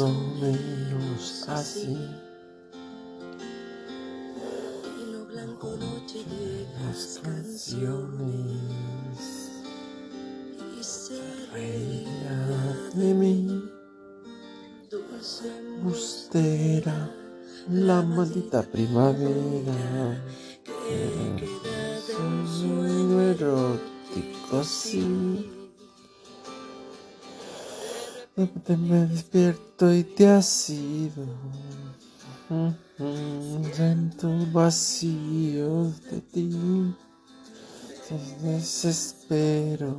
o menos así. Hilo blanco, noche, viejas Las canciones. Y se reirá de mí, dulce bustera, la maldita primavera. que queda de un sueño sueño erótico, sí. Me despierto y te has ido. Siento vacío de ti. Desespero.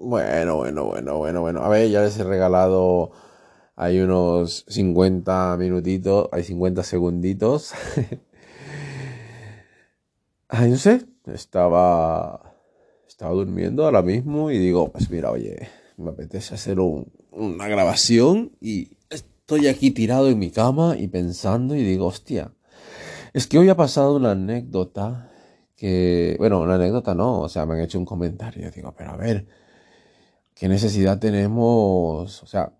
Bueno, bueno, bueno, bueno, bueno. A ver, ya les he regalado. Hay unos 50 minutitos, hay 50 segunditos. Ay, no sé, estaba, estaba durmiendo ahora mismo y digo, pues mira, oye, me apetece hacer un- una grabación y estoy aquí tirado en mi cama y pensando y digo, hostia, es que hoy ha pasado una anécdota que, bueno, una anécdota no, o sea, me han hecho un comentario, digo, pero a ver, ¿qué necesidad tenemos? O sea,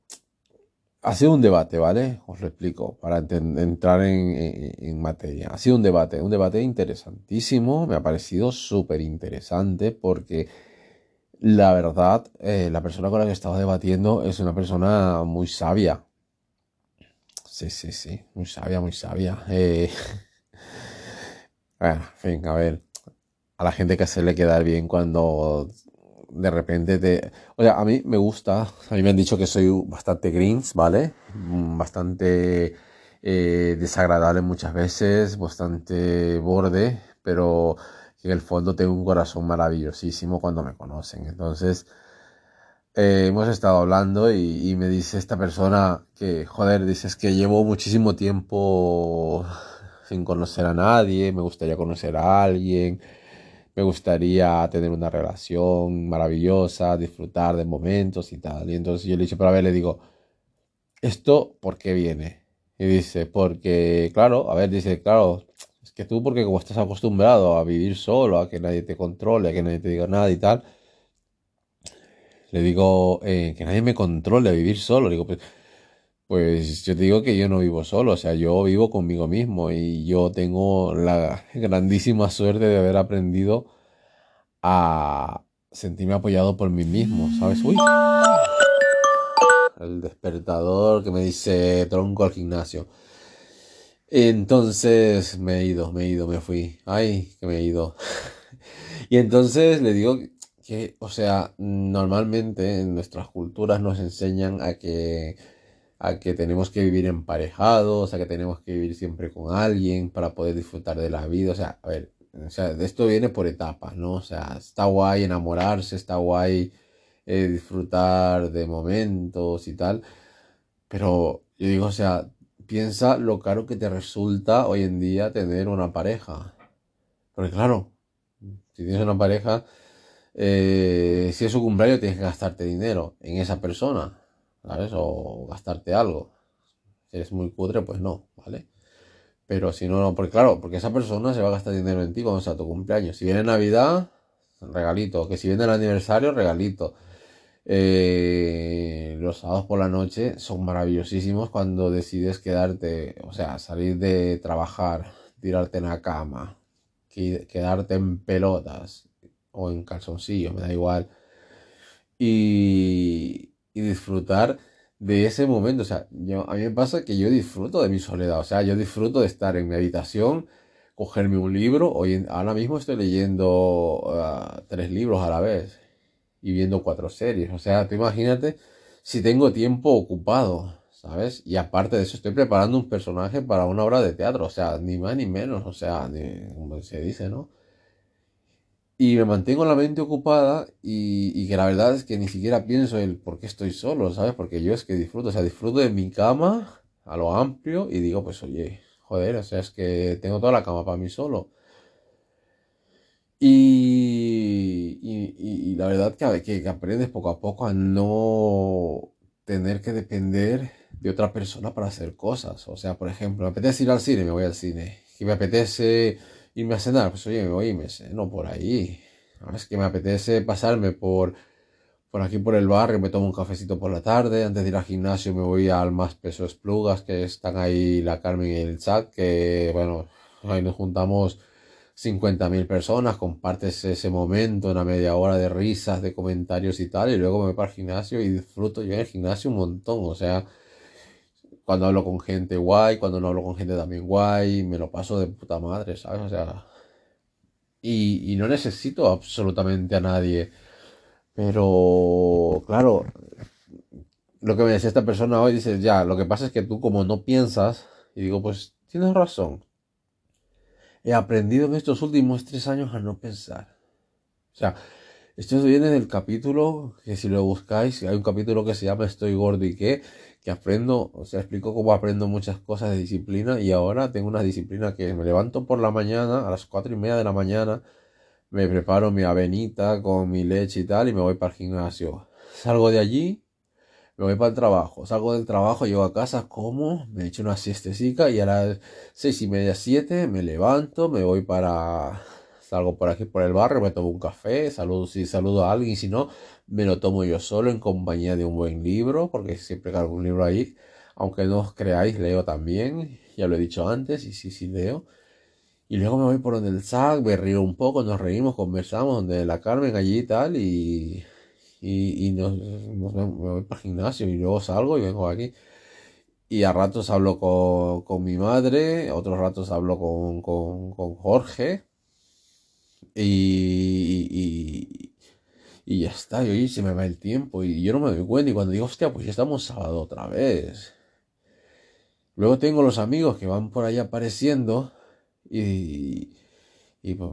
ha sido un debate, ¿vale? Os lo explico para entrar en, en- en materia. Ha sido un debate, un debate interesantísimo, me ha parecido súper interesante porque la verdad, eh, la persona con la que estaba debatiendo es una persona muy sabia. Sí, sí, sí, muy sabia, muy sabia. Eh, bueno, en fin, a ver, a la gente que hacerle quedar bien cuando de repente te... O sea, a mí me gusta, a mí me han dicho que soy bastante grinch, ¿vale? Mm, Bastante eh, desagradable muchas veces, bastante borde, pero en el fondo tengo un corazón maravillosísimo cuando me conocen. Entonces, eh, hemos estado hablando y, me dice esta persona que, joder, dices que llevo muchísimo tiempo sin conocer a nadie, me gustaría conocer a alguien. Me gustaría tener una relación maravillosa, disfrutar de momentos y tal. Y entonces yo le dije, pero a ver, le digo, ¿esto por qué viene? Y dice, porque, claro, a ver, dice, claro, que tú porque como estás acostumbrado a vivir solo, a que nadie te controle, a que nadie te diga nada y tal, le digo, eh, que nadie me controle a vivir solo. Le digo, pues, pues yo te digo que yo no vivo solo, o sea, yo vivo conmigo mismo y yo tengo la grandísima suerte de haber aprendido a sentirme apoyado por mí mismo, ¿sabes? Uy, el despertador que me dice tronco al gimnasio. Entonces me he ido, me he ido, me fui. Ay, que me he ido. Y entonces le digo que, o sea, normalmente en nuestras culturas nos enseñan a que, a que tenemos que vivir emparejados, a que tenemos que vivir siempre con alguien para poder disfrutar de la vida. O sea, a ver, o sea, esto viene por etapas, ¿no? O sea, está guay enamorarse, está guay eh, disfrutar de momentos y tal. Pero yo digo, o sea, piensa lo caro que te resulta hoy en día tener una pareja. Porque claro, si tienes una pareja, eh, si es su cumpleaños tienes que gastarte dinero en esa persona, ¿sabes? O gastarte algo. Si eres muy cutre, pues no, ¿vale? Pero si no, no, porque claro, porque esa persona se va a gastar dinero en ti cuando sea tu cumpleaños. Si viene Navidad, regalito. Que si viene el aniversario, regalito. Eh, los sábados por la noche son maravillosísimos cuando decides quedarte, o sea, salir de trabajar, tirarte en la cama, que- quedarte en pelotas o en calzoncillos, me da igual, y, y disfrutar de ese momento. O sea, yo, a mí me pasa que yo disfruto de mi soledad, o sea, yo disfruto de estar en mi habitación, cogerme un libro. Hoy, ahora mismo estoy leyendo ah, tres libros a la vez y viendo cuatro series. O sea, tú imagínate si tengo tiempo ocupado, ¿sabes? Y aparte de eso, estoy preparando un personaje para una obra de teatro, o sea, ni más ni menos, o sea, ni- como se dice, ¿no? Y me mantengo la mente ocupada y, que la verdad es que ni siquiera pienso el por qué estoy solo, ¿sabes? Porque yo es que disfruto, o sea, disfruto de mi cama a lo amplio y digo, pues oye, joder, o sea, es que tengo toda la cama para mí solo. Y, y- y- y la verdad que, que, aprendes poco a poco a no tener que depender de otra persona para hacer cosas. O sea, por ejemplo, me apetece ir al cine, me voy al cine. Que me apetece irme a cenar, pues oye, me voy y me ceno por ahí. ¿Sabes? Que me apetece pasarme por, por aquí por el barrio me tomo un cafecito por la tarde, antes de ir al gimnasio me voy al Más Peso Esplugas, que están ahí la Carmen y el chat, que bueno, ahí nos juntamos 50.000 personas, compartes ese momento, una media hora de risas, de comentarios y tal, y luego me voy para el gimnasio y disfruto yo en el gimnasio un montón, o sea, cuando hablo con gente guay, cuando no hablo con gente también guay, me lo paso de puta madre, ¿sabes? O sea, y, y no necesito absolutamente a nadie, pero claro, lo que me decía esta persona hoy, dice, ya, lo que pasa es que tú como no piensas, y digo, pues tienes razón. He aprendido en estos últimos tres años a no pensar. O sea, esto viene del capítulo, que si lo buscáis, hay un capítulo que se llama Estoy gordo y qué, que aprendo, o sea, explico cómo aprendo muchas cosas de disciplina y ahora tengo una disciplina que me levanto por la mañana, a las cuatro y media de la mañana, me preparo mi avenita con mi leche y tal y me voy para el gimnasio. Salgo de allí, me voy para el trabajo. Salgo del trabajo, llego a casa, como, me echo una siestecica y a las seis y media, siete, me levanto, me voy para... Salgo por aquí por el barrio, me tomo un café, saludo si saludo a alguien si no, me lo tomo yo solo en compañía de un buen libro, porque siempre cargo un libro ahí. Aunque no os creáis, leo también, ya lo he dicho antes, y sí, sí leo. Y luego me voy por donde el SAC, me río un poco, nos reímos, conversamos, donde la Carmen allí y tal, y, y, y nos, me voy para el gimnasio y luego salgo y vengo aquí. Y a ratos hablo con, con mi madre, otros ratos hablo con, con, con Jorge, y, y, y ya está, y oye, se me va el tiempo, y yo no me doy cuenta, y cuando digo, hostia, pues ya estamos sábado otra vez. Luego tengo los amigos que van por ahí apareciendo, y, y pues,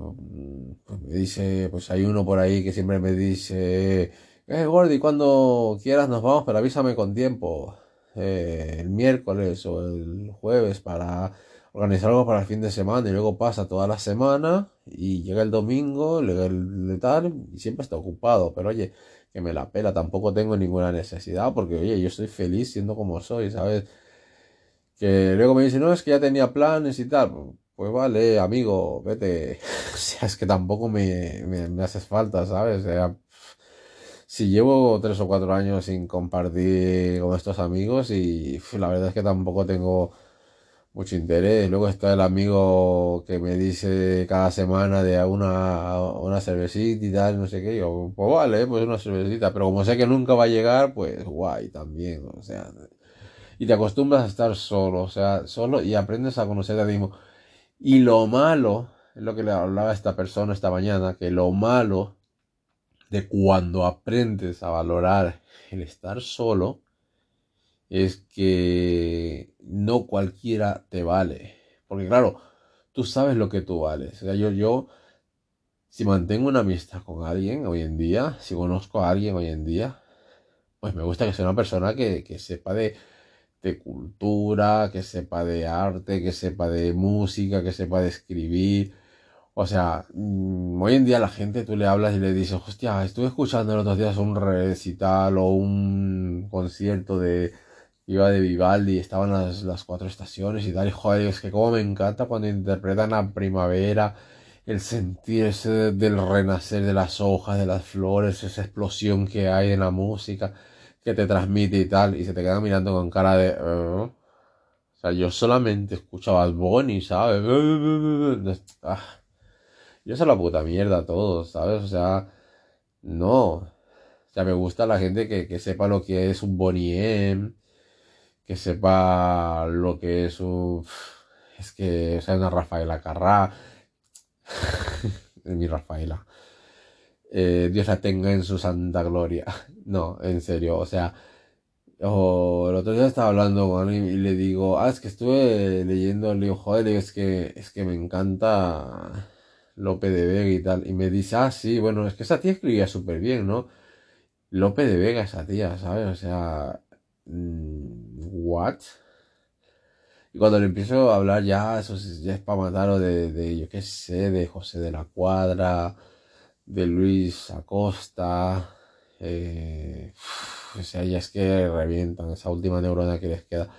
pues me dice, pues hay uno por ahí que siempre me dice, eh, Gordy, cuando quieras nos vamos, pero avísame con tiempo, eh, el miércoles o el jueves para organizar algo para el fin de semana y luego pasa toda la semana y llega el domingo, llega el tal y siempre está ocupado, pero oye, que me la pela, tampoco tengo ninguna necesidad porque oye, yo estoy feliz siendo como soy, ¿sabes? Que luego me dice, no, es que ya tenía planes y tal. Pues vale, amigo, vete. O sea, es que tampoco me, me, me haces falta, ¿sabes? O sea, si llevo tres o cuatro años sin compartir con estos amigos y la verdad es que tampoco tengo mucho interés. Luego está el amigo que me dice cada semana de una, una cervecita y tal, no sé qué. Yo, pues vale, pues una cervecita. Pero como sé que nunca va a llegar, pues guay también. O sea, y te acostumbras a estar solo, o sea, solo y aprendes a conocerte a ti mismo. Y lo malo, es lo que le hablaba a esta persona esta mañana, que lo malo de cuando aprendes a valorar el estar solo es que no cualquiera te vale. Porque claro, tú sabes lo que tú vales. Yo, yo, si mantengo una amistad con alguien hoy en día, si conozco a alguien hoy en día, pues me gusta que sea una persona que, que sepa de, de cultura, que sepa de arte, que sepa de música, que sepa de escribir. O sea, mm, hoy en día la gente tú le hablas y le dices, hostia, estuve escuchando los otros días un recital o un concierto de iba de Vivaldi, estaban las, las cuatro estaciones y tal, y joder, es que como me encanta cuando interpretan la primavera, el sentir ese de- del renacer de las hojas, de las flores, esa explosión que hay en la música que te transmite y tal, y se te queda mirando con cara de... "Eh". O sea, yo solamente escuchaba Bad Bunny, ¿sabes? Ah, yo soy la puta mierda a todos, ¿sabes? O sea, no. O sea, me gusta la gente que, que sepa lo que es un Boney M, que sepa lo que es un... Es que, o sea, una Rafaela Carrá, mi Rafaela. Eh, Dios la tenga en su santa gloria. No, en serio, o sea, o el otro día estaba hablando con alguien y le digo, ah, es que estuve leyendo, le digo, joder, es que, es que me encanta Lope de Vega y tal. Y me dice, ah, sí, bueno, es que esa tía escribía súper bien, ¿no? Lope de Vega, esa tía, ¿sabes? O sea, mm, ¿what? Y cuando le empiezo a hablar ya, eso es- para matarlo de, de, yo qué sé, de José de la Cuadra, de Luis Acosta, eh, o sea, ya es que revientan esa última neurona que les queda.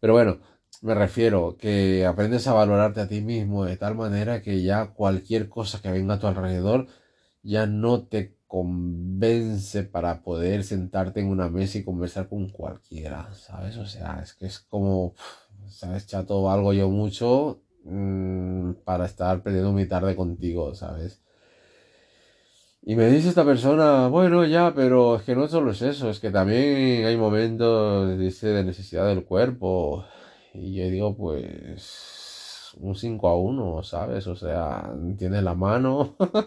Pero bueno, me refiero que aprendes a valorarte a ti mismo de tal manera que ya cualquier cosa que venga a tu alrededor ya no te convence para poder sentarte en una mesa y conversar con cualquiera, ¿sabes? O sea, es que es como, ¿sabes? Chato, valgo yo mucho mm, para estar perdiendo mi tarde contigo, ¿sabes? Y me dice esta persona, bueno, ya, pero es que no solo es eso, es que también hay momentos, dice, de necesidad del cuerpo. Y yo digo, pues, un 5 a 1, ¿sabes? O sea, tienes la mano.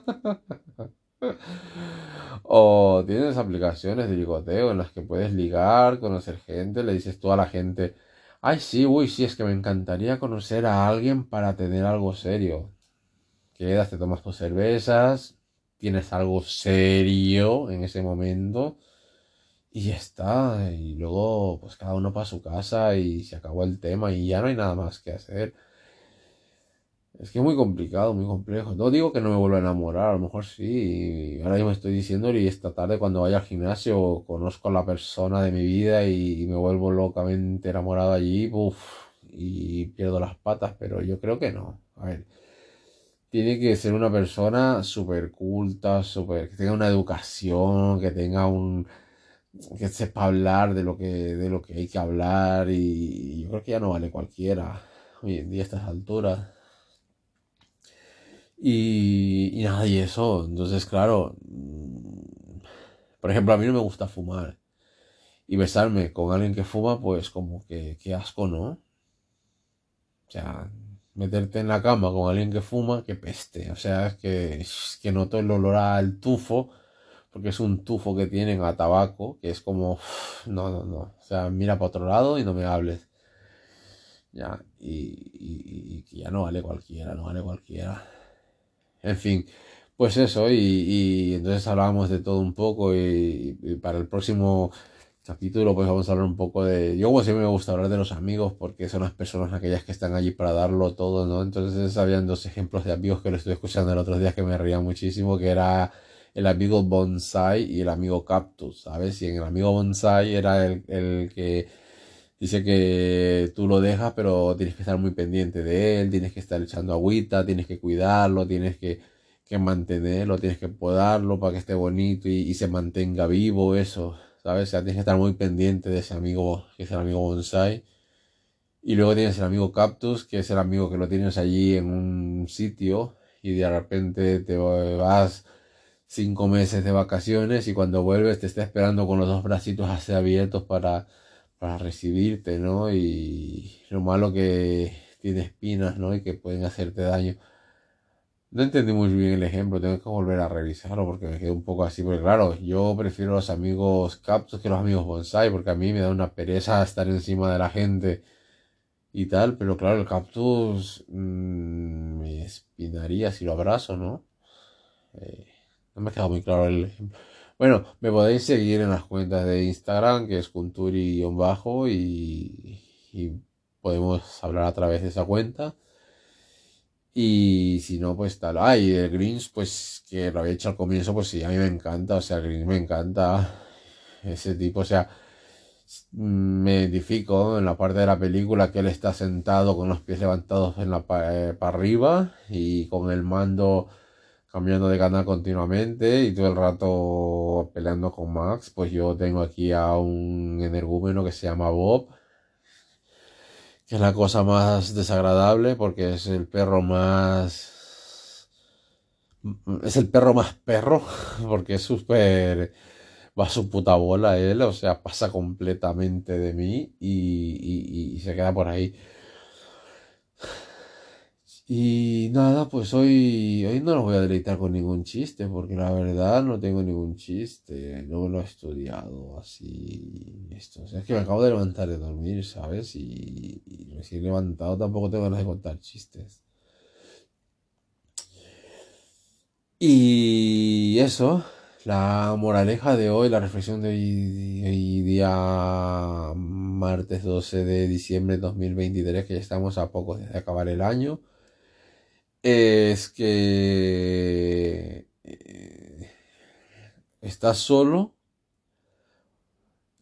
O tienes aplicaciones de ligoteo en las que puedes ligar, conocer gente, le dices tú a la gente, ay sí, uy, sí, es que me encantaría conocer a alguien para tener algo serio. Quedas, te tomas tus cervezas, tienes algo serio en ese momento y ya está. Y luego, pues cada uno para su casa y se acabó el tema y ya no hay nada más que hacer. Es que es muy complicado, muy complejo. No digo que no me vuelva a enamorar, a lo mejor sí. Ahora mismo estoy diciendo y esta tarde cuando vaya al gimnasio conozco a la persona de mi vida y, me vuelvo locamente enamorado allí, uff, y pierdo las patas, pero yo creo que no. A ver, tiene que ser una persona súper culta, súper, que tenga una educación, que tenga un, que sepa hablar de lo que, de lo que hay que hablar y yo creo que ya no vale cualquiera hoy en día a estas alturas. Y, y nada, y eso. Entonces, claro, mm, por ejemplo, a mí no me gusta fumar. Y besarme con alguien que fuma, pues como que, qué asco, ¿no? O sea, meterte en la cama con alguien que fuma, que peste. O sea, es que, es que noto el olor al tufo, porque es un tufo que tienen a tabaco, que es como, no, no, no. O sea, mira para otro lado y no me hables. Ya, y, y ya no vale cualquiera, no vale cualquiera. En fin, pues eso, y, y entonces hablábamos de todo un poco y, y, para el próximo capítulo pues vamos a hablar un poco de... Yo como siempre me gusta hablar de los amigos porque son las personas aquellas que están allí para darlo todo, ¿no? Entonces habían dos ejemplos de amigos que lo estoy escuchando el otro día que me reía muchísimo, que era el amigo bonsai y el amigo cactus, ¿sabes? Y en el amigo bonsai era el, el que dice que tú lo dejas, pero tienes que estar muy pendiente de él, tienes que estar echando agüita, tienes que cuidarlo, tienes que, que mantenerlo, tienes que podarlo para que esté bonito y, y, se mantenga vivo, eso, ¿sabes? O sea, tienes que estar muy pendiente de ese amigo, que es el amigo bonsai. Y luego tienes el amigo cactus, que es el amigo que lo tienes allí en un sitio y de repente te vas cinco meses de vacaciones y cuando vuelves te está esperando con los dos bracitos así abiertos para para recibirte, ¿no? Y lo malo que tiene espinas, ¿no? Y que pueden hacerte daño. No entendí muy bien el ejemplo, tengo que volver a revisarlo porque me quedé un poco así, porque claro, yo prefiero los amigos cactus que los amigos bonsai, porque a mí me da una pereza estar encima de la gente y tal, pero claro, el cactus mmm, me espinaría si lo abrazo, ¿no? Eh, no me ha quedado muy claro el ejemplo. Bueno, me podéis seguir en las cuentas de Instagram, que es Kunturi-bajo, y, y podemos hablar a través de esa cuenta. Y si no, pues tal. Ah, el Greens, pues que lo había hecho al comienzo, pues sí, a mí me encanta. O sea, el Greens me encanta. Ese tipo, o sea, me identifico en la parte de la película que él está sentado con los pies levantados en la eh, para arriba y con el mando cambiando de canal continuamente y todo el rato peleando con Max, pues yo tengo aquí a un energúmeno que se llama Bob, que es la cosa más desagradable porque es el perro más... Es el perro más perro, porque es súper... Va a su puta bola él, o sea, pasa completamente de mí y, y, y se queda por ahí. Y nada, pues hoy, hoy no los voy a deleitar con ningún chiste, porque la verdad no tengo ningún chiste, no lo he estudiado así. Esto, es que me acabo de levantar de dormir, ¿sabes? Y, y recién levantado tampoco tengo ganas de contar chistes. Y eso, la moraleja de hoy, la reflexión de hoy, hoy día martes 12 de diciembre de 2023, que ya estamos a poco de acabar el año es que eh, estás solo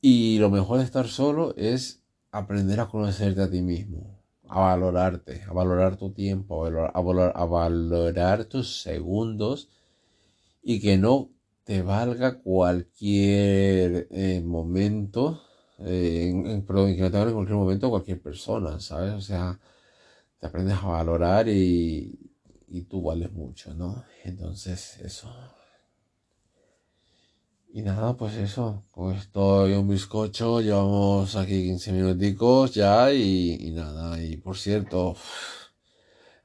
y lo mejor de estar solo es aprender a conocerte a ti mismo, a valorarte, a valorar tu tiempo, a valorar, a valorar, tus segundos y que no te valga cualquier eh, momento, eh, en, en- perdón, que no te valga en cualquier momento cualquier persona, ¿sabes? O sea, te aprendes a valorar y, y tú vales mucho, ¿no? Entonces, eso. Y nada, pues eso, con esto y un bizcocho, llevamos aquí 15 minuticos ya y, nada, y por cierto,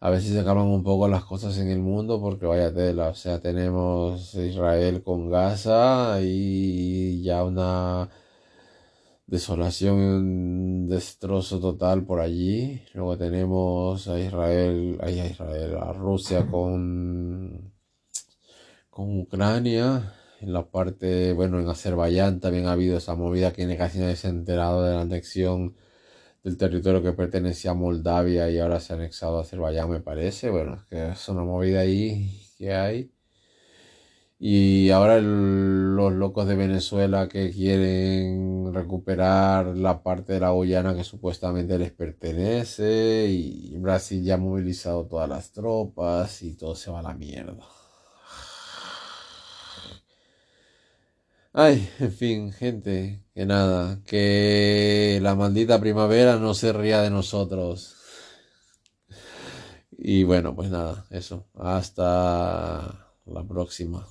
a si se calman un poco las cosas en el mundo porque vaya tela, o sea, tenemos Israel con Gaza y ya una desolación, destrozo total por allí. Luego tenemos a Israel, a Israel, a Rusia con, con Ucrania. En la parte, bueno, en Azerbaiyán también ha habido esa movida que casi nadie se ha enterado de la anexión del territorio que pertenecía a Moldavia y ahora se ha anexado a Azerbaiyán, me parece. Bueno, es que es una movida ahí que hay. Y ahora los locos de Venezuela que quieren recuperar la parte de la Guyana que supuestamente les pertenece y Brasil ya ha movilizado todas las tropas y todo se va a la mierda. Ay, en fin, gente, que nada, que la maldita primavera no se ría de nosotros. Y bueno, pues nada, eso, hasta la próxima.